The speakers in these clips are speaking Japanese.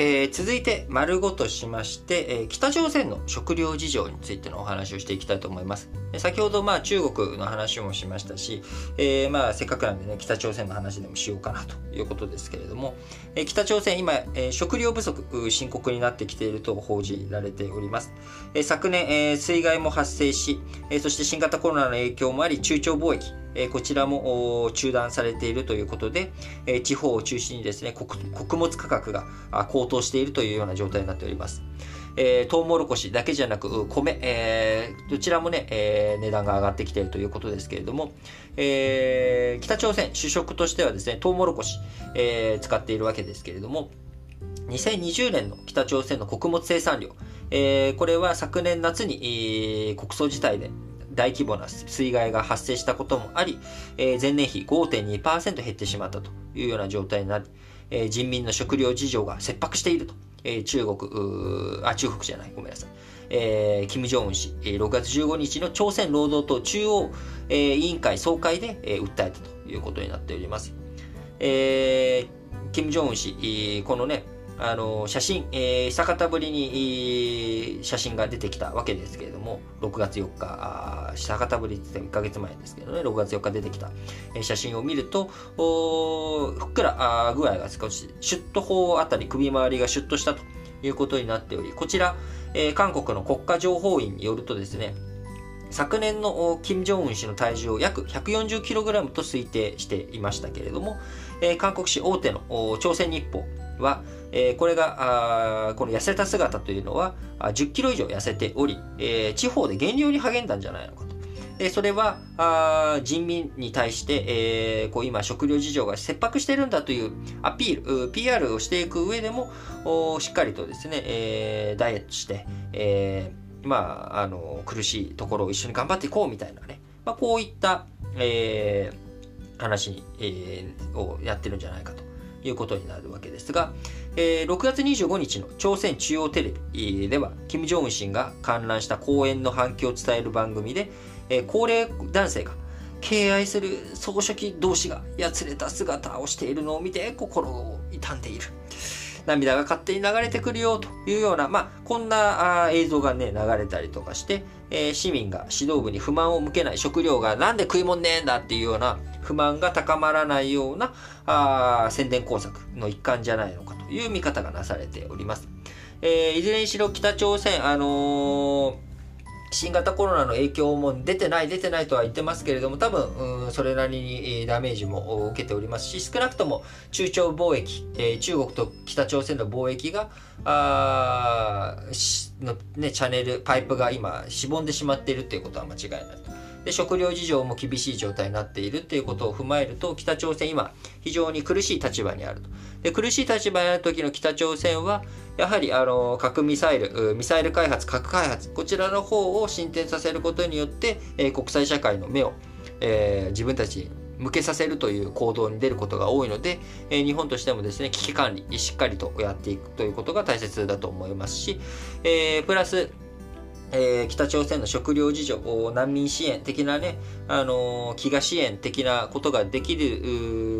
えー、続いて、丸ごとしまして、えー、北朝鮮の食料事情についてのお話をしていきたいと思います。先ほど、まあ、中国の話もしましたし、えー、まあ、せっかくなんでね、北朝鮮の話でもしようかなということですけれども、え、北朝鮮、今、え、食料不足、深刻になってきていると報じられております。え、昨年、え、水害も発生し、え、そして新型コロナの影響もあり、中朝貿易、えこちらも中断されているということで、え地方を中心にですね穀物価格が高騰しているというような状態になっております。えー、トウモロコシだけじゃなく米、えー、どちらもね、えー、値段が上がってきているということですけれども、えー、北朝鮮主食としてはですねトウモロコシ、えー、使っているわけですけれども2020年の北朝鮮の穀物生産量、えー、これは昨年夏に、えー、国葬自体で大規模な水害が発生したこともあり、えー、前年比5.2%減ってしまったというような状態になり、えー、人民の食料事情が切迫していると、えー、中国、あ、中国じゃない、ごめんなさい。えー、金正恩氏え、6月15日の朝鮮労働党中央、えー、委員会総会で、えー、訴えたということになっております。えー、金正恩氏、このね、あの写真、えー、久方ぶりに、写真が出てきたわけですけれども、6月4日、あ久方ぶりって1ヶ月前ですけどね、6月4日出てきた、えー、写真を見ると、おふっくらあ具合が少し、シュッと方あたり、首周りがシュッとしたということになっており、こちら、えー、韓国の国家情報院によるとですね、昨年の金正恩氏の体重を約 140kg と推定していましたけれども、えー、韓国紙大手の朝鮮日報は、えー、これが、この痩せた姿というのは、10キロ以上痩せており、えー、地方で減量に励んだんじゃないのかと。でそれはあ人民に対して、えー、こう今食料事情が切迫してるんだというアピール、PR をしていく上でも、しっかりとですね、えー、ダイエットして、えー、まあ、あの、苦しいところを一緒に頑張っていこうみたいなね、まあ、こういった、えー、話に、えー、をやってるんじゃないかということになるわけですが、えー、6月25日の朝鮮中央テレビでは、金正恩氏が観覧した講演の反響を伝える番組で、えー、高齢男性が敬愛する総書記同士がやつれた姿をしているのを見て心を痛んでいる。涙が勝手に流れてくるよというような、まあ、こんな映像がね、流れたりとかして、えー、市民が指導部に不満を向けない食料がなんで食いもんねえんだっていうような不満が高まらないようなあ宣伝工作の一環じゃないのかという見方がなされております。えー、いずれにしろ北朝鮮、あのー、新型コロナの影響も出てない出てないとは言ってますけれども多分、うん、それなりにダメージも受けておりますし少なくとも中朝貿易、えー、中国と北朝鮮の貿易があの、ね、チャンネルパイプが今しぼんでしまっているということは間違いないと。で食料事情も厳しい状態になっているということを踏まえると北朝鮮今非常に苦しい立場にあるとで苦しい立場にある時の北朝鮮はやはりあの核ミサイルミサイル開発核開発こちらの方を進展させることによって、え、国際社会の目を、えー、自分たちに向けさせるという行動に出ることが多いので、え、日本としてもですね危機管理しっかりとやっていくということが大切だと思いますし、えー、プラスえー、北朝鮮の食料事情、難民支援的なね、あのー、飢餓支援的なことができる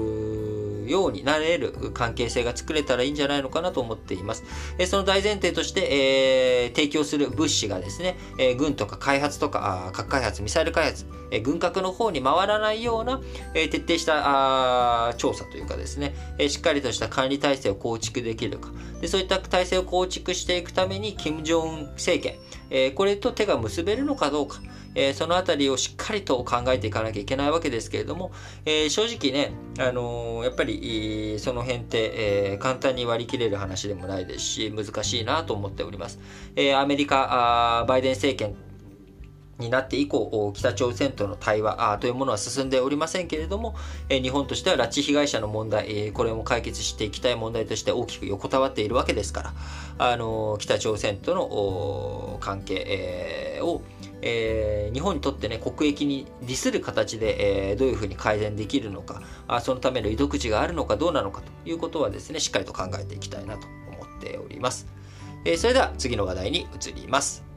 ようになれる関係性が作れたらいいんじゃないのかなと思っています。え、その大前提として、えー、提供する物資がですね、え、軍とか開発とか、核開発、ミサイル開発、え、軍拡の方に回らないような、え、徹底したあ調査というかですね、え、しっかりとした管理体制を構築できるか。でそういった体制を構築していくために、金正恩政権、え、これと手が結べるのかどうか、えー、そのあたりをしっかりと考えていかなきゃいけないわけですけれども、えー、正直ね、あのやっぱりその辺って、え簡単に割り切れる話でもないですし、難しいなと思っております。えアメリカ、バイデン政権、になって以降、北朝鮮との対話というものは進んでおりませんけれども、日本としては拉致被害者の問題、これも解決していきたい問題として大きく横たわっているわけですから、あの北朝鮮との関係を、えー、日本にとってね、国益に利する形で、えー、どういうふうに改善できるのかあ、そのための糸口があるのかどうなのかということはですね、しっかりと考えていきたいなと思っております。えー、それでは次の話題に移ります。